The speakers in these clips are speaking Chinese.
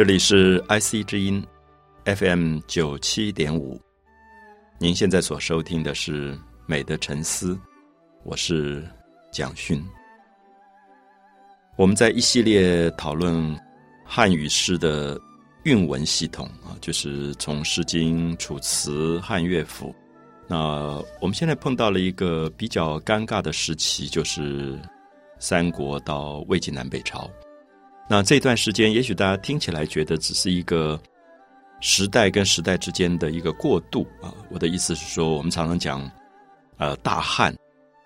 这里是 IC 之音 FM 九七点五，您现在所收听的是《美的沉思》，我是蒋勋。我们在一系列讨论汉语诗的韵文系统啊，就是从《诗经》《楚辞》《汉乐府》。那我们现在碰到了一个比较尴尬的时期，就是三国到魏晋南北朝。那这段时间，也许大家听起来觉得只是一个时代跟时代之间的一个过渡啊。我的意思是说，我们常常讲，呃，大汉、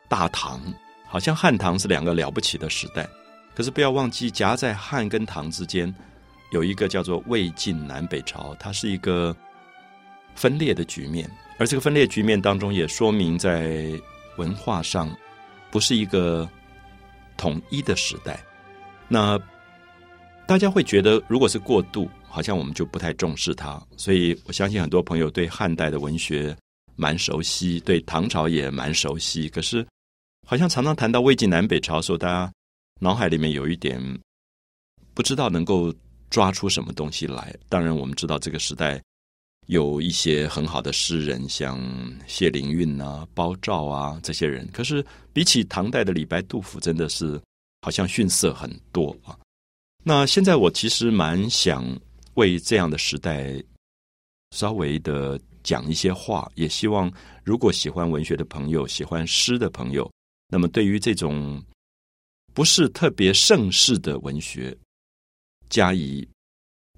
大唐，好像汉唐是两个了不起的时代。可是不要忘记，夹在汉跟唐之间，有一个叫做魏晋南北朝，它是一个分裂的局面。而这个分裂局面当中，也说明在文化上不是一个统一的时代。那大家会觉得，如果是过渡，好像我们就不太重视它。所以我相信很多朋友对汉代的文学蛮熟悉，对唐朝也蛮熟悉。可是，好像常常谈到魏晋南北朝的时候，大家脑海里面有一点不知道能够抓出什么东西来。当然，我们知道这个时代有一些很好的诗人，像谢灵运啊、包照啊这些人。可是，比起唐代的李白、杜甫，真的是好像逊色很多啊。那现在我其实蛮想为这样的时代稍微的讲一些话，也希望如果喜欢文学的朋友、喜欢诗的朋友，那么对于这种不是特别盛世的文学，加以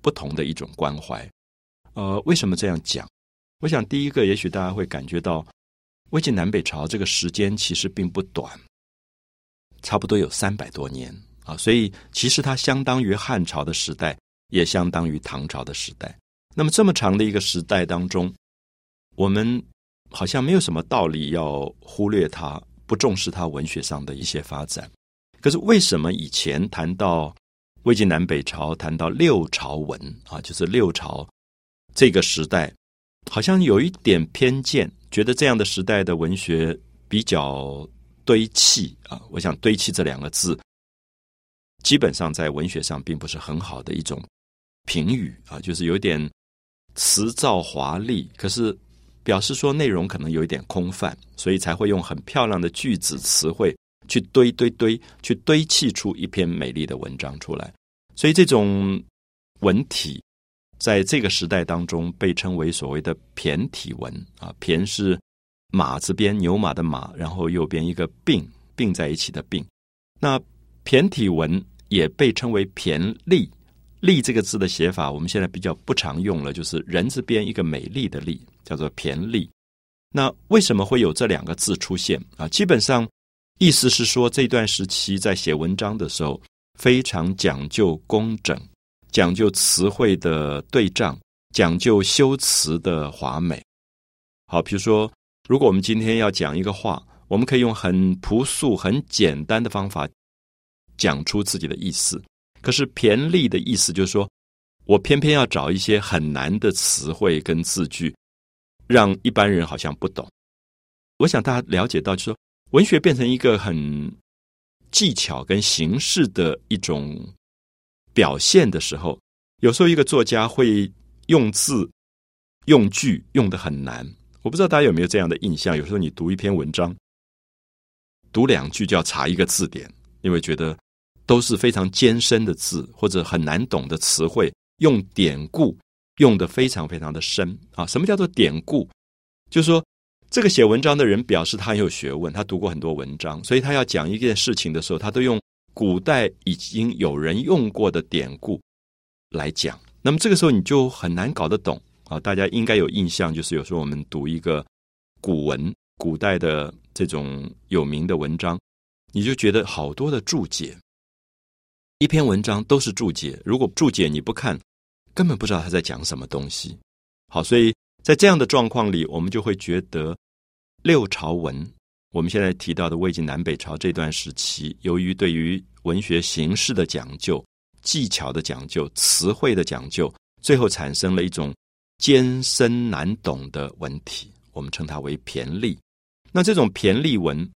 不同的一种关怀。呃，为什么这样讲？我想第一个，也许大家会感觉到魏晋南北朝这个时间其实并不短，差不多有三百多年。啊，所以其实它相当于汉朝的时代，也相当于唐朝的时代。那么这么长的一个时代当中，我们好像没有什么道理要忽略它，不重视它文学上的一些发展。可是为什么以前谈到魏晋南北朝，谈到六朝文啊，就是六朝这个时代，好像有一点偏见，觉得这样的时代的文学比较堆砌啊。我想“堆砌”这两个字。基本上在文学上并不是很好的一种评语啊，就是有点辞藻华丽，可是表示说内容可能有一点空泛，所以才会用很漂亮的句子词汇去堆堆堆，去堆砌出一篇美丽的文章出来。所以这种文体在这个时代当中被称为所谓的骈体文啊，骈是马字边牛马的马，然后右边一个并并在一起的并，那骈体文。也被称为骈丽，丽这个字的写法，我们现在比较不常用了，就是人字边一个美丽的丽，叫做骈丽。那为什么会有这两个字出现啊？基本上意思是说，这段时期在写文章的时候，非常讲究工整，讲究词汇的对仗，讲究修辞的华美。好，比如说，如果我们今天要讲一个话，我们可以用很朴素、很简单的方法。讲出自己的意思，可是骈俪的意思就是说，我偏偏要找一些很难的词汇跟字句，让一般人好像不懂。我想大家了解到，就是说，文学变成一个很技巧跟形式的一种表现的时候，有时候一个作家会用字、用句用的很难。我不知道大家有没有这样的印象？有时候你读一篇文章，读两句就要查一个字典，因为觉得。都是非常艰深的字，或者很难懂的词汇，用典故用的非常非常的深啊！什么叫做典故？就是说，这个写文章的人表示他很有学问，他读过很多文章，所以他要讲一件事情的时候，他都用古代已经有人用过的典故来讲。那么这个时候你就很难搞得懂啊！大家应该有印象，就是有时候我们读一个古文，古代的这种有名的文章，你就觉得好多的注解。一篇文章都是注解，如果注解你不看，根本不知道他在讲什么东西。好，所以在这样的状况里，我们就会觉得六朝文，我们现在提到的魏晋南北朝这段时期，由于对于文学形式的讲究、技巧的讲究、词汇的讲究，最后产生了一种艰深难懂的文体，我们称它为骈俪。那这种骈俪文，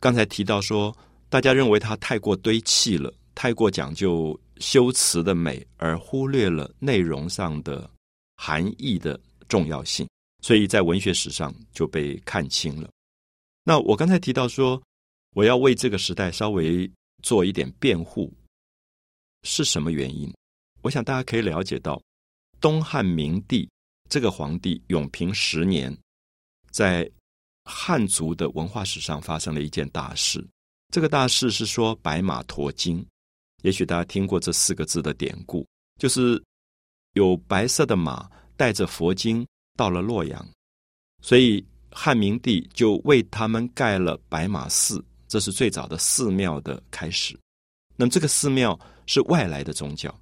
刚才提到说。大家认为它太过堆砌了，太过讲究修辞的美，而忽略了内容上的含义的重要性，所以在文学史上就被看清了。那我刚才提到说，我要为这个时代稍微做一点辩护，是什么原因？我想大家可以了解到，东汉明帝这个皇帝永平十年，在汉族的文化史上发生了一件大事。这个大事是说白马驮经，也许大家听过这四个字的典故，就是有白色的马带着佛经到了洛阳，所以汉明帝就为他们盖了白马寺，这是最早的寺庙的开始。那么这个寺庙是外来的宗教。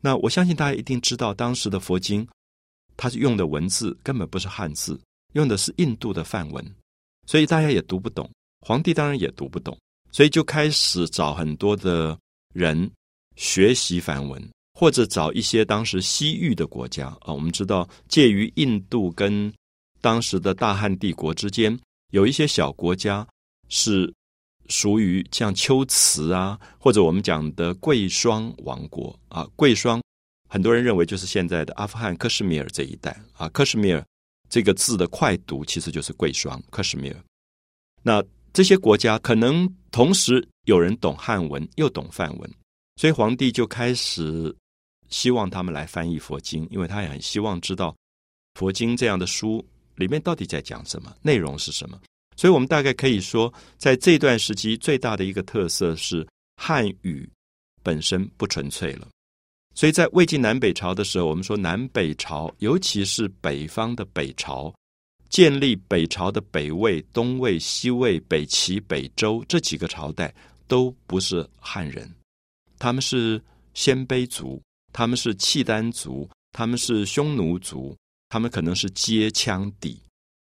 那我相信大家一定知道，当时的佛经，它是用的文字根本不是汉字，用的是印度的梵文，所以大家也读不懂，皇帝当然也读不懂，所以就开始找很多的人学习梵文，或者找一些当时西域的国家啊。我们知道，介于印度跟当时的大汉帝国之间，有一些小国家是。属于像龟兹啊，或者我们讲的贵霜王国啊，贵霜，很多人认为就是现在的阿富汗克什米尔这一带啊。克什米尔这个字的快读其实就是贵霜，克什米尔。那这些国家可能同时有人懂汉文又懂梵文，所以皇帝就开始希望他们来翻译佛经，因为他也很希望知道佛经这样的书里面到底在讲什么，内容是什么。所以，我们大概可以说，在这段时期，最大的一个特色是汉语本身不纯粹了。所以在魏晋南北朝的时候，我们说南北朝，尤其是北方的北朝，建立北朝的北魏、东魏、西魏、北齐、北周这几个朝代，都不是汉人，他们是鲜卑族，他们是契丹族，他们是匈奴族，他们可能是接羌底，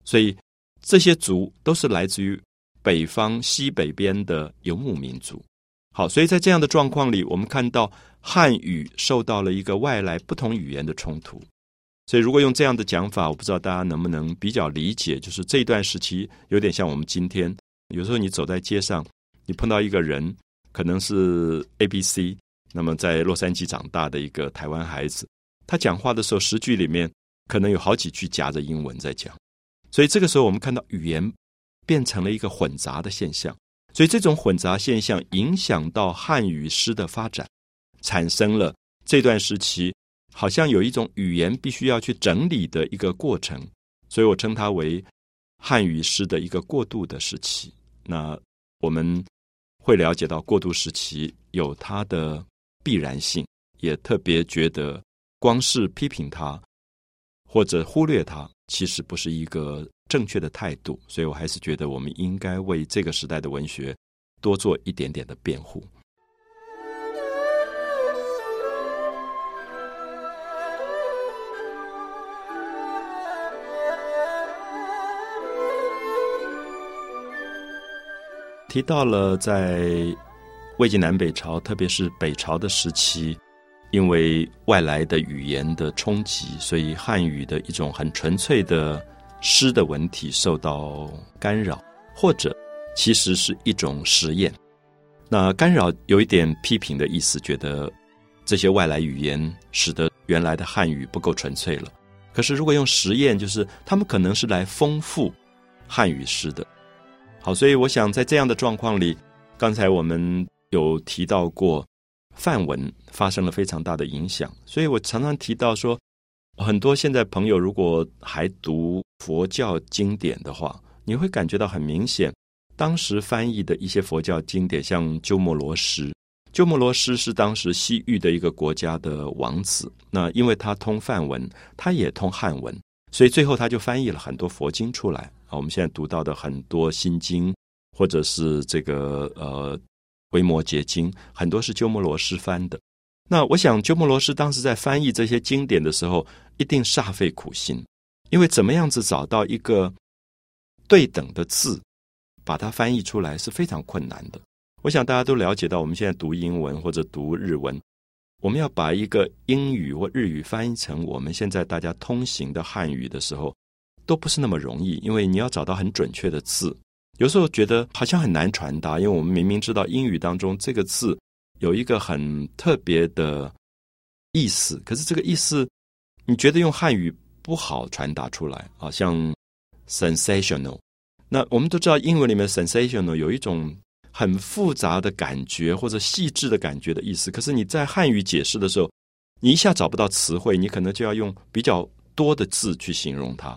所以。这些族都是来自于北方西北边的游牧民族。好，所以在这样的状况里，我们看到汉语受到了一个外来不同语言的冲突。所以，如果用这样的讲法，我不知道大家能不能比较理解，就是这一段时期有点像我们今天，有时候你走在街上，你碰到一个人，可能是 A B C，那么在洛杉矶长大的一个台湾孩子，他讲话的时候，十句里面可能有好几句夹着英文在讲。所以这个时候，我们看到语言变成了一个混杂的现象。所以这种混杂现象影响到汉语诗的发展，产生了这段时期好像有一种语言必须要去整理的一个过程。所以我称它为汉语诗的一个过渡的时期。那我们会了解到过渡时期有它的必然性，也特别觉得光是批评它或者忽略它。其实不是一个正确的态度，所以我还是觉得我们应该为这个时代的文学多做一点点的辩护。提到了在魏晋南北朝，特别是北朝的时期。因为外来的语言的冲击，所以汉语的一种很纯粹的诗的文体受到干扰，或者其实是一种实验。那干扰有一点批评的意思，觉得这些外来语言使得原来的汉语不够纯粹了。可是如果用实验，就是他们可能是来丰富汉语诗的。好，所以我想在这样的状况里，刚才我们有提到过。范文发生了非常大的影响，所以我常常提到说，很多现在朋友如果还读佛教经典的话，你会感觉到很明显，当时翻译的一些佛教经典，像鸠摩罗什，鸠摩罗什是当时西域的一个国家的王子，那因为他通梵文，他也通汉文，所以最后他就翻译了很多佛经出来啊。我们现在读到的很多心经，或者是这个呃。维摩诘经很多是鸠摩罗什翻的，那我想鸠摩罗什当时在翻译这些经典的时候，一定煞费苦心，因为怎么样子找到一个对等的字，把它翻译出来是非常困难的。我想大家都了解到，我们现在读英文或者读日文，我们要把一个英语或日语翻译成我们现在大家通行的汉语的时候，都不是那么容易，因为你要找到很准确的字。有时候觉得好像很难传达，因为我们明明知道英语当中这个字有一个很特别的意思，可是这个意思你觉得用汉语不好传达出来啊，像 sensational。那我们都知道，英文里面 sensational 有一种很复杂的感觉或者细致的感觉的意思，可是你在汉语解释的时候，你一下找不到词汇，你可能就要用比较多的字去形容它。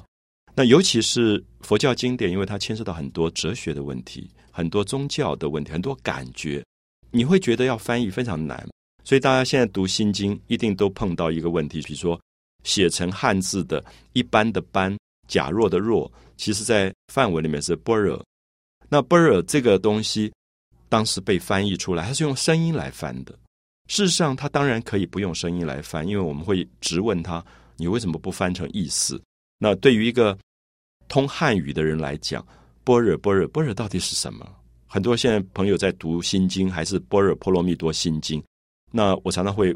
那尤其是佛教经典，因为它牵涉到很多哲学的问题、很多宗教的问题、很多感觉，你会觉得要翻译非常难。所以大家现在读《心经》，一定都碰到一个问题，比如说写成汉字的一般的“般”，假若的“若”。其实，在范文里面是般若，那般若这个东西，当时被翻译出来，他是用声音来翻的。事实上，他当然可以不用声音来翻，因为我们会直问他：你为什么不翻成意思？那对于一个通汉语的人来讲，般若般若般若到底是什么？很多现在朋友在读心经，还是般若波罗蜜多心经。那我常常会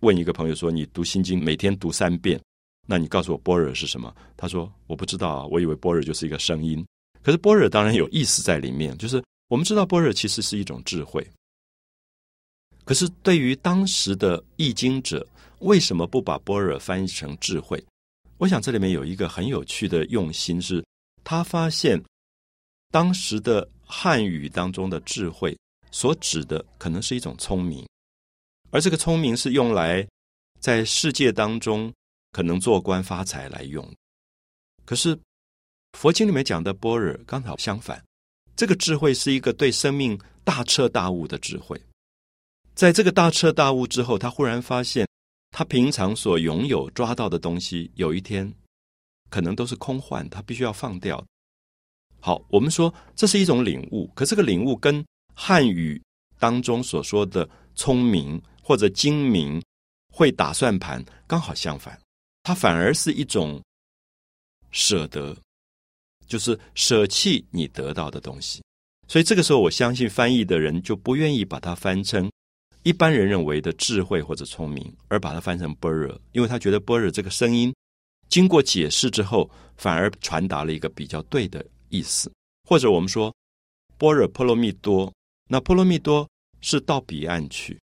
问一个朋友说：你读心经每天读三遍。那你告诉我般若是什么？他说我不知道啊，我以为般若就是一个声音。可是般若当然有意思在里面，就是我们知道般若其实是一种智慧。可是对于当时的译经者，为什么不把般若翻译成智慧？我想这里面有一个很有趣的用心，是他发现当时的汉语当中的智慧所指的可能是一种聪明，而这个聪明是用来在世界当中。可能做官发财来用，可是佛经里面讲的般若刚好相反，这个智慧是一个对生命大彻大悟的智慧。在这个大彻大悟之后，他忽然发现，他平常所拥有抓到的东西，有一天可能都是空幻，他必须要放掉。好，我们说这是一种领悟，可这个领悟跟汉语当中所说的聪明或者精明、会打算盘刚好相反。它反而是一种舍得，就是舍弃你得到的东西。所以这个时候，我相信翻译的人就不愿意把它翻成一般人认为的智慧或者聪明，而把它翻成般若，因为他觉得般若这个声音经过解释之后，反而传达了一个比较对的意思。或者我们说般若波罗蜜多，那波罗蜜多是到彼岸去，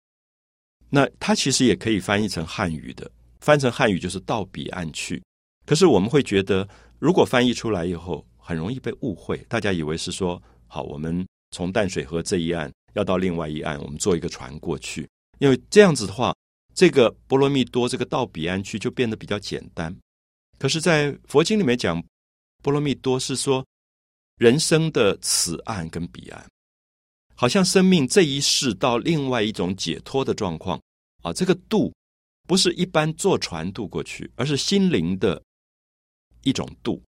那它其实也可以翻译成汉语的。翻成汉语就是到彼岸去，可是我们会觉得，如果翻译出来以后，很容易被误会。大家以为是说，好，我们从淡水河这一岸要到另外一岸，我们坐一个船过去。因为这样子的话，这个波罗蜜多这个到彼岸去就变得比较简单。可是，在佛经里面讲，波罗蜜多是说人生的此岸跟彼岸，好像生命这一世到另外一种解脱的状况啊，这个度。不是一般坐船渡过去，而是心灵的一种渡，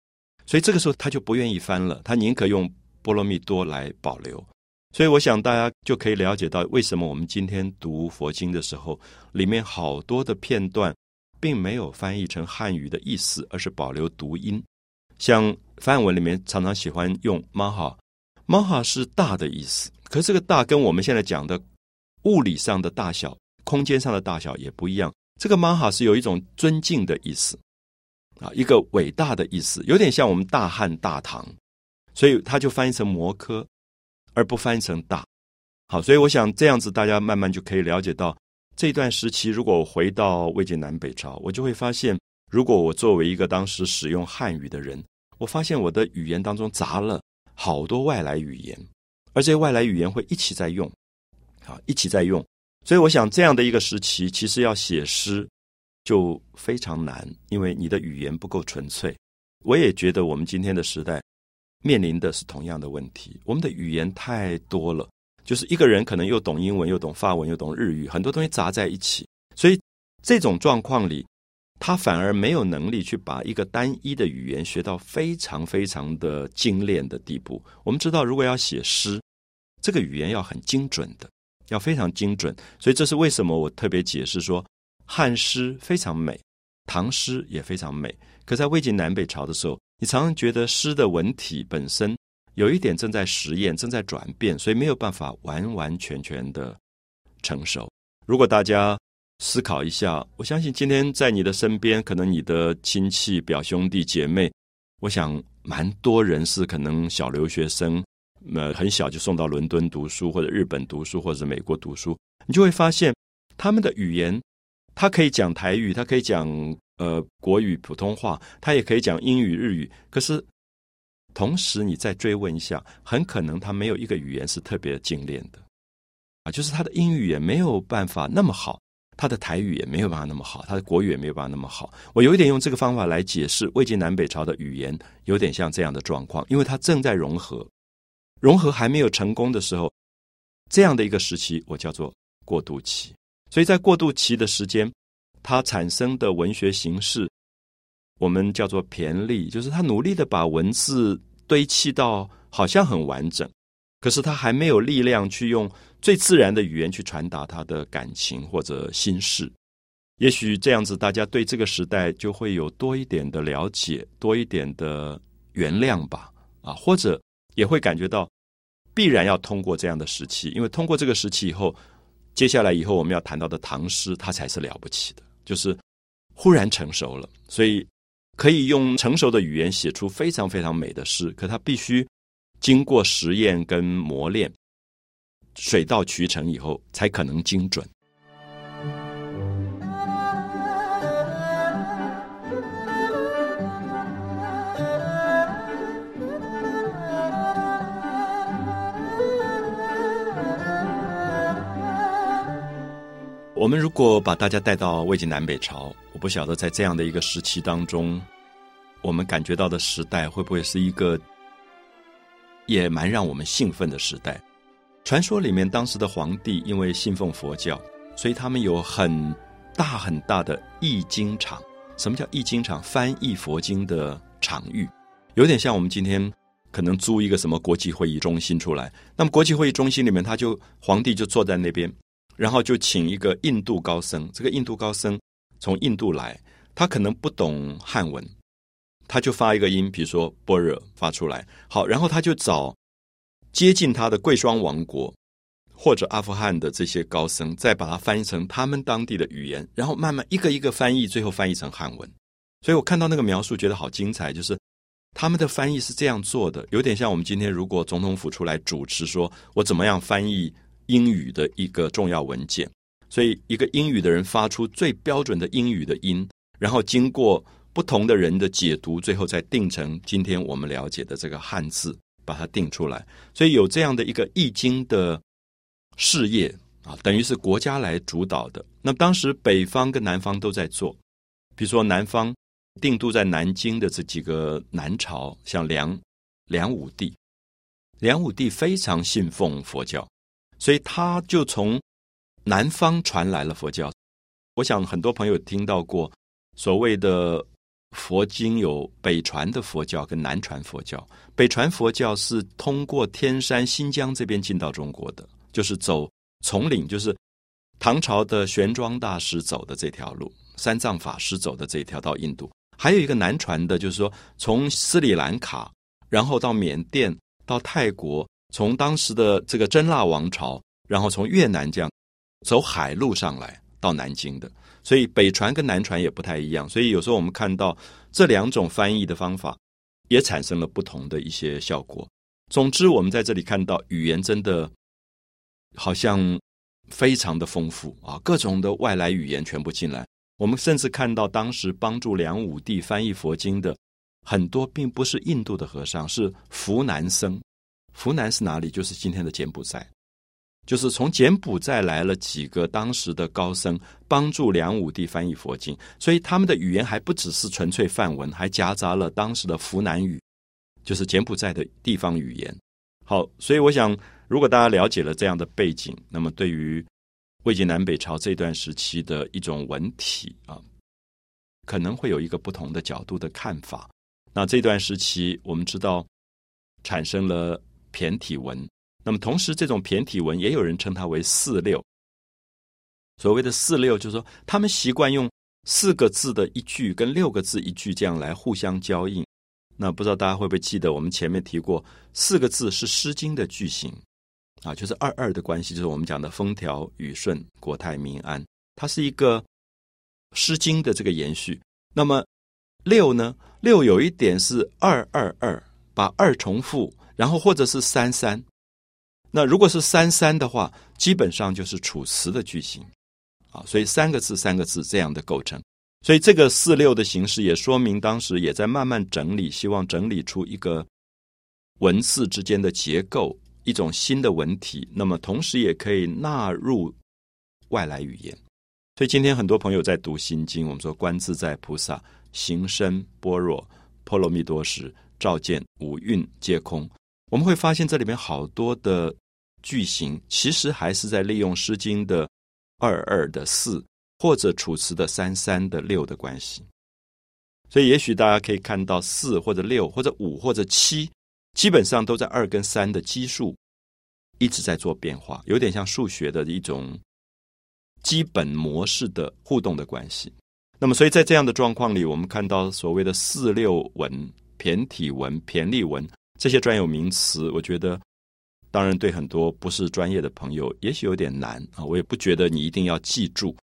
所以这个时候他就不愿意翻了，他宁可用波罗蜜多来保留。所以我想大家就可以了解到，为什么我们今天读佛经的时候，里面好多的片段并没有翻译成汉语的意思，而是保留读音。像梵文里面常常喜欢用 “maha”，“maha” 是大的意思，可这个大跟我们现在讲的物理上的大小、空间上的大小也不一样。这个玛哈是有一种尊敬的意思啊，一个伟大的意思，有点像我们大汉大唐，所以它就翻译成摩诃，而不翻译成大。好，所以我想这样子，大家慢慢就可以了解到这段时期。如果我回到魏晋南北朝，我就会发现，如果我作为一个当时使用汉语的人，我发现我的语言当中杂了好多外来语言，而这些外来语言会一起在用，好，一起在用。所以，我想这样的一个时期，其实要写诗就非常难，因为你的语言不够纯粹。我也觉得我们今天的时代面临的是同样的问题，我们的语言太多了，就是一个人可能又懂英文，又懂法文，又懂日语，很多东西杂在一起。所以这种状况里，他反而没有能力去把一个单一的语言学到非常非常的精炼的地步。我们知道，如果要写诗，这个语言要很精准的。要非常精准，所以这是为什么我特别解释说，汉诗非常美，唐诗也非常美。可在魏晋南北朝的时候，你常常觉得诗的文体本身有一点正在实验，正在转变，所以没有办法完完全全的成熟。如果大家思考一下，我相信今天在你的身边，可能你的亲戚、表兄弟姐妹，我想蛮多人是可能小留学生。呃，很小就送到伦敦读书，或者日本读书，或者美国读书。你就会发现他们的语言，他可以讲台语，他可以讲呃国语、普通话，他也可以讲英语、日语。可是同时，你再追问一下，很可能他没有一个语言是特别精炼的啊，就是他的英语也没有办法那么好。他的台语也没有办法那么好，他的国语也没有办法那么好。我有一点用这个方法来解释魏晋南北朝的语言，有点像这样的状况，因为它正在融合，融合还没有成功的时候，这样的一个时期，我叫做过渡期。所以在过渡期的时间，它产生的文学形式，我们叫做骈俪，就是他努力的把文字堆砌到好像很完整，可是他还没有力量去用。最自然的语言去传达他的感情或者心事，也许这样子，大家对这个时代就会有多一点的了解，多一点的原谅吧，啊，或者也会感觉到必然要通过这样的时期，因为通过这个时期以后，接下来以后我们要谈到的唐诗，它才是了不起的，就是忽然成熟了，所以可以用成熟的语言写出非常非常美的诗，可它必须经过实验跟磨练。水到渠成以后，才可能精准。我们如果把大家带到魏晋南北朝，我不晓得在这样的一个时期当中，我们感觉到的时代会不会是一个也蛮让我们兴奋的时代？传说里面，当时的皇帝因为信奉佛教，所以他们有很大很大的译经场。什么叫译经场？翻译佛经的场域，有点像我们今天可能租一个什么国际会议中心出来。那么国际会议中心里面，他就皇帝就坐在那边，然后就请一个印度高僧。这个印度高僧从印度来，他可能不懂汉文，他就发一个音，比如说般若发出来。好，然后他就找。接近他的贵霜王国或者阿富汗的这些高僧，再把它翻译成他们当地的语言，然后慢慢一个一个翻译，最后翻译成汉文。所以我看到那个描述，觉得好精彩。就是他们的翻译是这样做的，有点像我们今天如果总统府出来主持，说我怎么样翻译英语的一个重要文件。所以一个英语的人发出最标准的英语的音，然后经过不同的人的解读，最后再定成今天我们了解的这个汉字。把它定出来，所以有这样的一个易经的事业啊，等于是国家来主导的。那当时北方跟南方都在做，比如说南方定都在南京的这几个南朝，像梁梁武帝，梁武帝非常信奉佛教，所以他就从南方传来了佛教。我想很多朋友听到过所谓的。佛经有北传的佛教跟南传佛教。北传佛教是通过天山、新疆这边进到中国的，就是走从岭，就是唐朝的玄奘大师走的这条路，三藏法师走的这条到印度。还有一个南传的，就是说从斯里兰卡，然后到缅甸、到泰国，从当时的这个真腊王朝，然后从越南这样走海路上来到南京的。所以北传跟南传也不太一样，所以有时候我们看到这两种翻译的方法也产生了不同的一些效果。总之，我们在这里看到语言真的好像非常的丰富啊，各种的外来语言全部进来。我们甚至看到当时帮助梁武帝翻译佛经的很多，并不是印度的和尚，是湖南僧。湖南是哪里？就是今天的柬埔寨。就是从柬埔寨来了几个当时的高僧，帮助梁武帝翻译佛经，所以他们的语言还不只是纯粹梵文，还夹杂了当时的湖南语，就是柬埔寨的地方语言。好，所以我想，如果大家了解了这样的背景，那么对于魏晋南北朝这段时期的一种文体啊，可能会有一个不同的角度的看法。那这段时期，我们知道产生了骈体文。那么，同时，这种骈体文也有人称它为四六。所谓的四六，就是说他们习惯用四个字的一句跟六个字一句这样来互相交应。那不知道大家会不会记得，我们前面提过，四个字是《诗经》的句型啊，就是二二的关系，就是我们讲的风调雨顺、国泰民安，它是一个《诗经》的这个延续。那么六呢？六有一点是二二二，把二重复，然后或者是三三。那如果是三三的话，基本上就是楚辞的句型啊。所以三个字三个字这样的构成，所以这个四六的形式也说明当时也在慢慢整理，希望整理出一个文字之间的结构，一种新的文体。那么同时也可以纳入外来语言。所以今天很多朋友在读《心经》，我们说“观自在菩萨行深般若波罗蜜多时，照见五蕴皆空”，我们会发现这里面好多的句型，其实还是在利用《诗经》的二二的四，或者《楚辞》的三三的六的关系。所以，也许大家可以看到四或者六或者五或者七，基本上都在二跟三的基数一直在做变化，有点像数学的一种。基本模式的互动的关系，那么所以在这样的状况里，我们看到所谓的四六文、骈体文、骈俪文这些专有名词，我觉得当然对很多不是专业的朋友也许有点难啊。我也不觉得你一定要记住，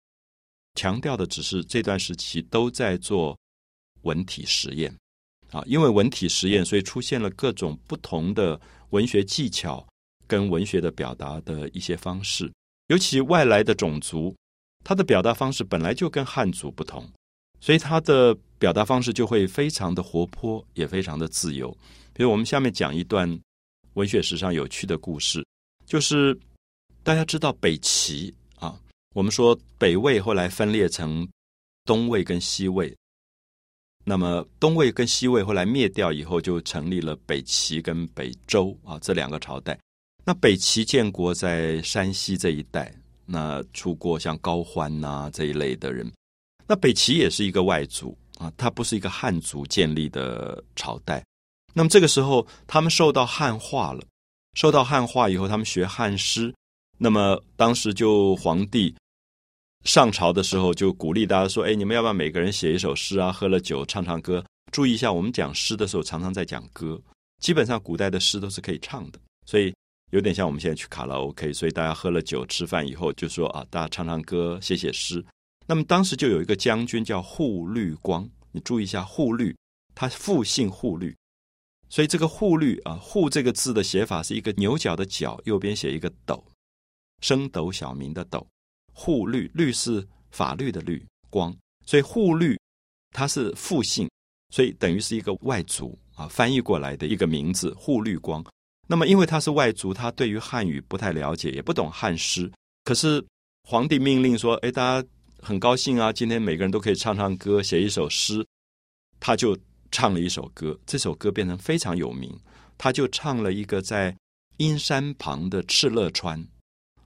强调的只是这段时期都在做文体实验啊，因为文体实验，所以出现了各种不同的文学技巧跟文学的表达的一些方式。尤其外来的种族，他的表达方式本来就跟汉族不同，所以他的表达方式就会非常的活泼，也非常的自由。比如我们下面讲一段文学史上有趣的故事，就是大家知道北齐啊，我们说北魏后来分裂成东魏跟西魏，那么东魏跟西魏后来灭掉以后，就成立了北齐跟北周啊这两个朝代。那北齐建国在山西这一带，那出过像高欢呐这一类的人。那北齐也是一个外族啊，它不是一个汉族建立的朝代。那么这个时候，他们受到汉化了，受到汉化以后，他们学汉诗。那么当时就皇帝上朝的时候，就鼓励大家说：“哎，你们要不要每个人写一首诗啊？喝了酒唱唱歌。注意一下，我们讲诗的时候常常在讲歌，基本上古代的诗都是可以唱的，所以。”有点像我们现在去卡拉 OK，所以大家喝了酒、吃饭以后，就说啊，大家唱唱歌、写写诗。那么当时就有一个将军叫护律光，你注意一下，护律，他复姓护律，所以这个护律啊，护这个字的写法是一个牛角的角，右边写一个斗，升斗小民的斗，护律，律是法律的律，光，所以护律他是复姓，所以等于是一个外族啊翻译过来的一个名字，护律光。那么，因为他是外族，他对于汉语不太了解，也不懂汉诗。可是皇帝命令说：“哎，大家很高兴啊，今天每个人都可以唱唱歌，写一首诗。”他就唱了一首歌，这首歌变成非常有名。他就唱了一个在阴山旁的敕勒川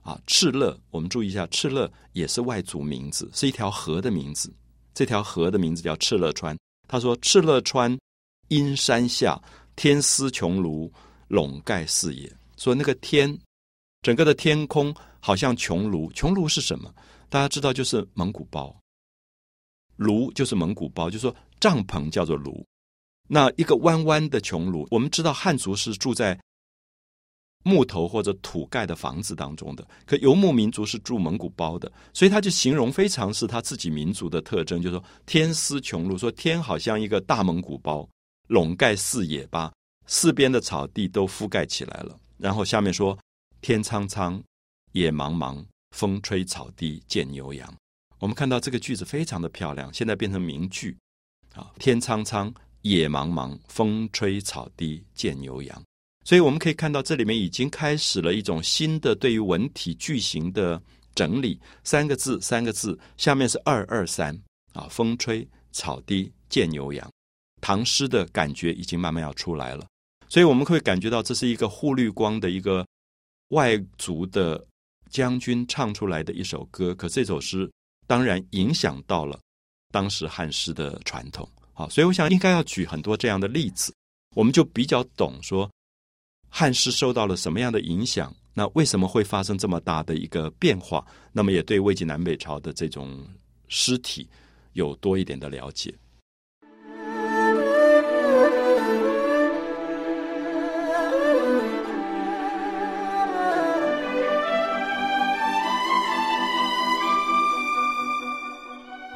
啊，敕勒，我们注意一下，敕勒也是外族名字，是一条河的名字。这条河的名字叫敕勒川。他说：“敕勒川，阴山下，天丝穹庐。”笼盖四野，说那个天，整个的天空好像穹庐。穹庐是什么？大家知道，就是蒙古包。庐就是蒙古包，就说帐篷叫做庐。那一个弯弯的穹庐，我们知道汉族是住在木头或者土盖的房子当中的，可游牧民族是住蒙古包的，所以他就形容非常是他自己民族的特征，就说天丝穹庐，说天好像一个大蒙古包，笼盖四野吧。四边的草地都覆盖起来了，然后下面说：“天苍苍，野茫茫，风吹草低见牛羊。”我们看到这个句子非常的漂亮，现在变成名句啊！天苍苍，野茫茫，风吹草低见牛羊。所以我们可以看到，这里面已经开始了一种新的对于文体句型的整理。三个字，三个字，下面是二二三啊！风吹草低见牛羊，唐诗的感觉已经慢慢要出来了。所以我们会感觉到这是一个护绿光的一个外族的将军唱出来的一首歌，可这首诗当然影响到了当时汉诗的传统。好，所以我想应该要举很多这样的例子，我们就比较懂说汉室受到了什么样的影响，那为什么会发生这么大的一个变化？那么也对魏晋南北朝的这种尸体有多一点的了解。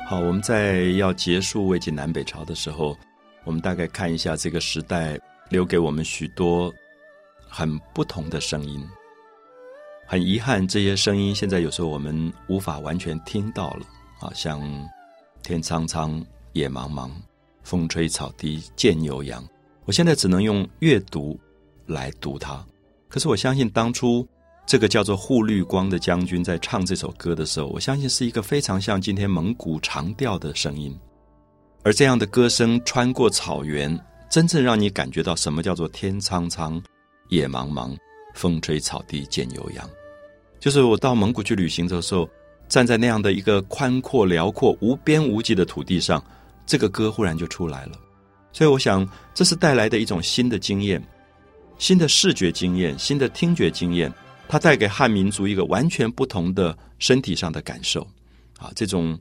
好，我们在要结束魏晋南北朝的时候，我们大概看一下这个时代留给我们许多很不同的声音。很遗憾，这些声音现在有时候我们无法完全听到了啊，像天苍苍，野茫茫，风吹草低见牛羊。我现在只能用阅读来读它。可是我相信，当初这个叫做护绿光的将军在唱这首歌的时候，我相信是一个非常像今天蒙古长调的声音。而这样的歌声穿过草原，真正让你感觉到什么叫做天苍苍，野茫茫。风吹草低见牛羊，就是我到蒙古去旅行的时候，站在那样的一个宽阔辽阔、无边无际的土地上，这个歌忽然就出来了。所以我想，这是带来的一种新的经验、新的视觉经验、新的听觉经验，它带给汉民族一个完全不同的身体上的感受。啊，这种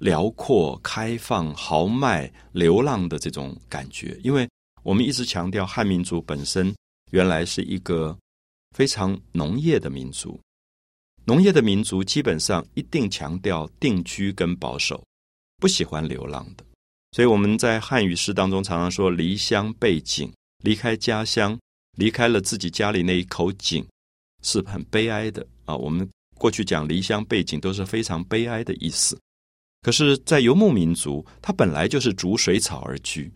辽阔、开放、豪迈、流浪的这种感觉，因为我们一直强调汉民族本身原来是一个。非常农业的民族，农业的民族基本上一定强调定居跟保守，不喜欢流浪的。所以我们在汉语诗当中常常说“离乡背井”，离开家乡，离开了自己家里那一口井，是很悲哀的啊。我们过去讲离乡背井都是非常悲哀的意思。可是，在游牧民族，他本来就是逐水草而居，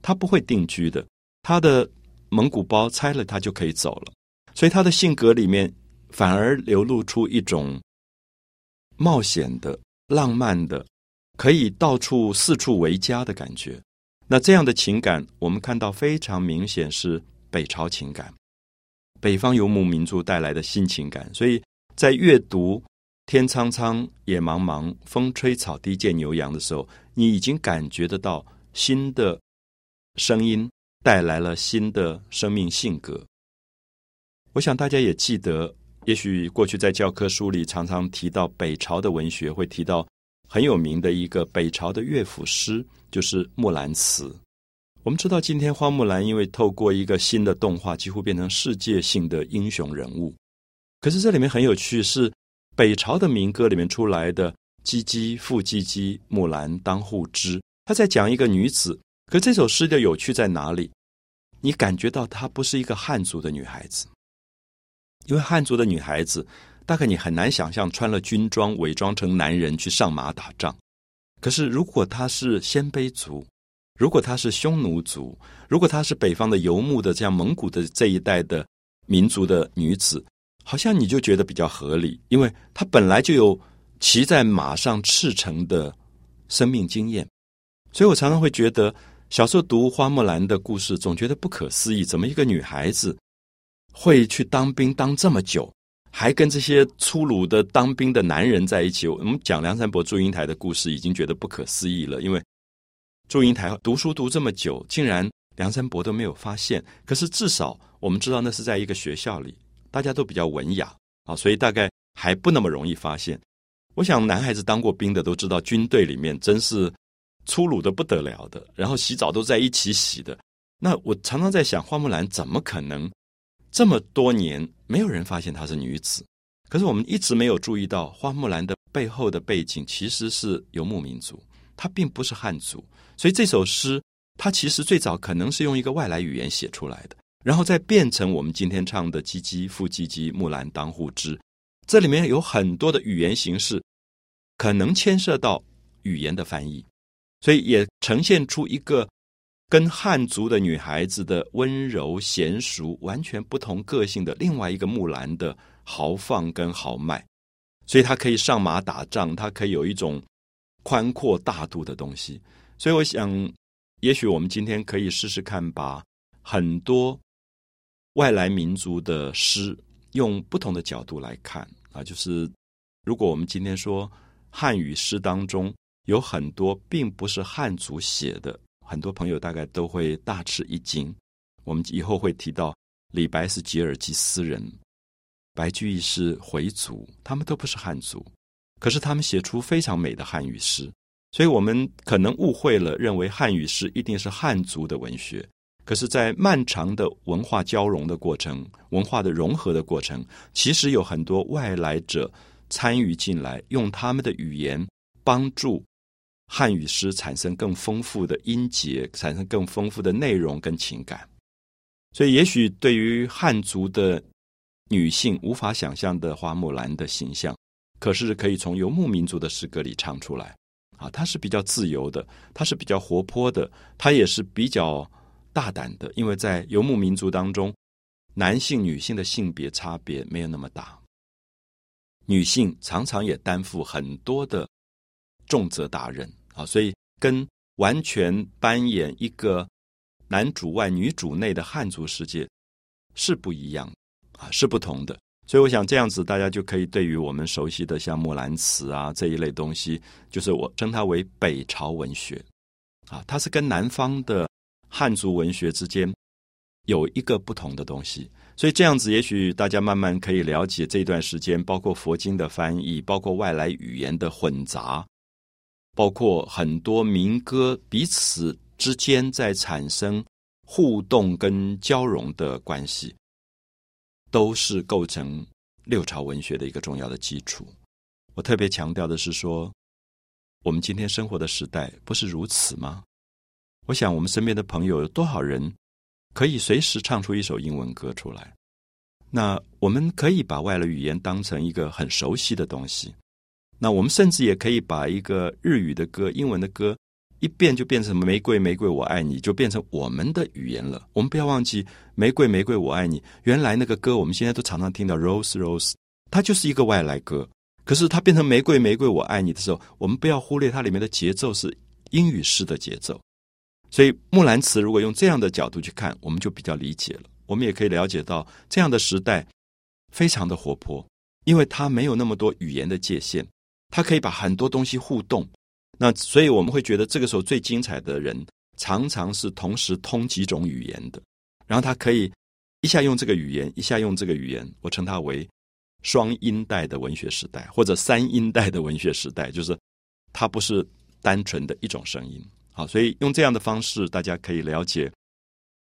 他不会定居的。他的蒙古包拆了，他就可以走了。所以他的性格里面反而流露出一种冒险的、浪漫的，可以到处四处为家的感觉。那这样的情感，我们看到非常明显是北朝情感，北方游牧民族带来的新情感。所以在阅读“天苍苍，野茫茫，风吹草低见牛羊”的时候，你已经感觉得到新的声音带来了新的生命性格。我想大家也记得，也许过去在教科书里常常提到北朝的文学，会提到很有名的一个北朝的乐府诗，就是《木兰辞》。我们知道，今天花木兰因为透过一个新的动画，几乎变成世界性的英雄人物。可是这里面很有趣，是北朝的民歌里面出来的“唧唧复唧唧，木兰当户织”，他在讲一个女子。可这首诗的有趣在哪里？你感觉到她不是一个汉族的女孩子。因为汉族的女孩子，大概你很难想象穿了军装伪装成男人去上马打仗。可是，如果她是鲜卑族，如果她是匈奴族，如果她是北方的游牧的，像蒙古的这一代的民族的女子，好像你就觉得比较合理，因为她本来就有骑在马上赤诚的生命经验。所以我常常会觉得，小时候读花木兰的故事，总觉得不可思议，怎么一个女孩子？会去当兵当这么久，还跟这些粗鲁的当兵的男人在一起。我们讲梁山伯祝英台的故事，已经觉得不可思议了。因为祝英台读书读这么久，竟然梁山伯都没有发现。可是至少我们知道，那是在一个学校里，大家都比较文雅啊，所以大概还不那么容易发现。我想男孩子当过兵的都知道，军队里面真是粗鲁的不得了的，然后洗澡都在一起洗的。那我常常在想，花木兰怎么可能？这么多年，没有人发现她是女子，可是我们一直没有注意到花木兰的背后的背景其实是游牧民族，她并不是汉族，所以这首诗它其实最早可能是用一个外来语言写出来的，然后再变成我们今天唱的“唧唧复唧唧，木兰当户织”，这里面有很多的语言形式，可能牵涉到语言的翻译，所以也呈现出一个。跟汉族的女孩子的温柔娴熟完全不同个性的另外一个木兰的豪放跟豪迈，所以她可以上马打仗，她可以有一种宽阔大度的东西。所以我想，也许我们今天可以试试看，把很多外来民族的诗用不同的角度来看啊。就是如果我们今天说汉语诗当中有很多并不是汉族写的。很多朋友大概都会大吃一惊。我们以后会提到，李白是吉尔吉斯人，白居易是回族，他们都不是汉族，可是他们写出非常美的汉语诗。所以我们可能误会了，认为汉语诗一定是汉族的文学。可是，在漫长的文化交融的过程、文化的融合的过程，其实有很多外来者参与进来，用他们的语言帮助。汉语诗产生更丰富的音节，产生更丰富的内容跟情感，所以也许对于汉族的女性无法想象的花木兰的形象，可是可以从游牧民族的诗歌里唱出来。啊，他是比较自由的，他是比较活泼的，他也是比较大胆的，因为在游牧民族当中，男性、女性的性别差别没有那么大，女性常常也担负很多的重责大任啊，所以跟完全扮演一个男主外女主内的汉族世界是不一样啊，是不同的。所以我想这样子，大家就可以对于我们熟悉的像《木兰辞》啊这一类东西，就是我称它为北朝文学，啊，它是跟南方的汉族文学之间有一个不同的东西。所以这样子，也许大家慢慢可以了解这段时间，包括佛经的翻译，包括外来语言的混杂，包括很多民歌彼此之间在产生互动跟交融的关系。都是构成六朝文学的一个重要的基础。我特别强调的是说，我们今天生活的时代不是如此吗？我想我们身边的朋友有多少人可以随时唱出一首英文歌出来？那我们可以把外来语言当成一个很熟悉的东西。那我们甚至也可以把一个日语的歌、英文的歌。一变就变成玫瑰玫瑰我爱你，就变成我们的语言了。我们不要忘记玫瑰玫瑰我爱你。原来那个歌，我们现在都常常听到 Rose Rose，它就是一个外来歌。可是它变成玫瑰玫瑰我爱你的时候，我们不要忽略它里面的节奏是英语式的节奏。所以《木兰辞》如果用这样的角度去看，我们就比较理解了。我们也可以了解到这样的时代非常的活泼，因为它没有那么多语言的界限，它可以把很多东西互动。那所以我们会觉得，这个时候最精彩的人，常常是同时通几种语言的。然后他可以一下用这个语言，一下用这个语言。我称它为双音带的文学时代，或者三音带的文学时代，就是它不是单纯的一种声音。好，所以用这样的方式，大家可以了解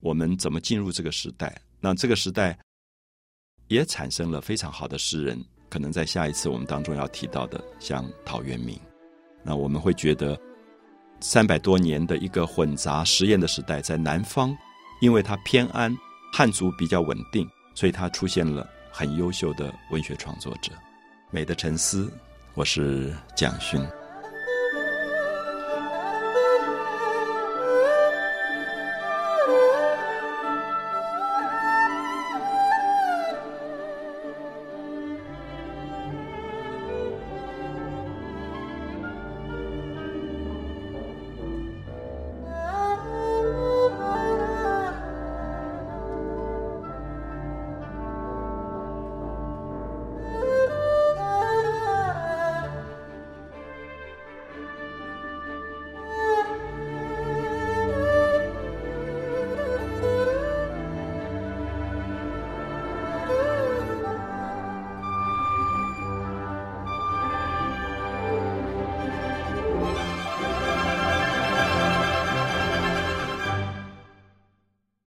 我们怎么进入这个时代。那这个时代也产生了非常好的诗人，可能在下一次我们当中要提到的，像陶渊明。那我们会觉得，三百多年的一个混杂实验的时代，在南方，因为它偏安，汉族比较稳定，所以它出现了很优秀的文学创作者。美的沉思，我是蒋勋。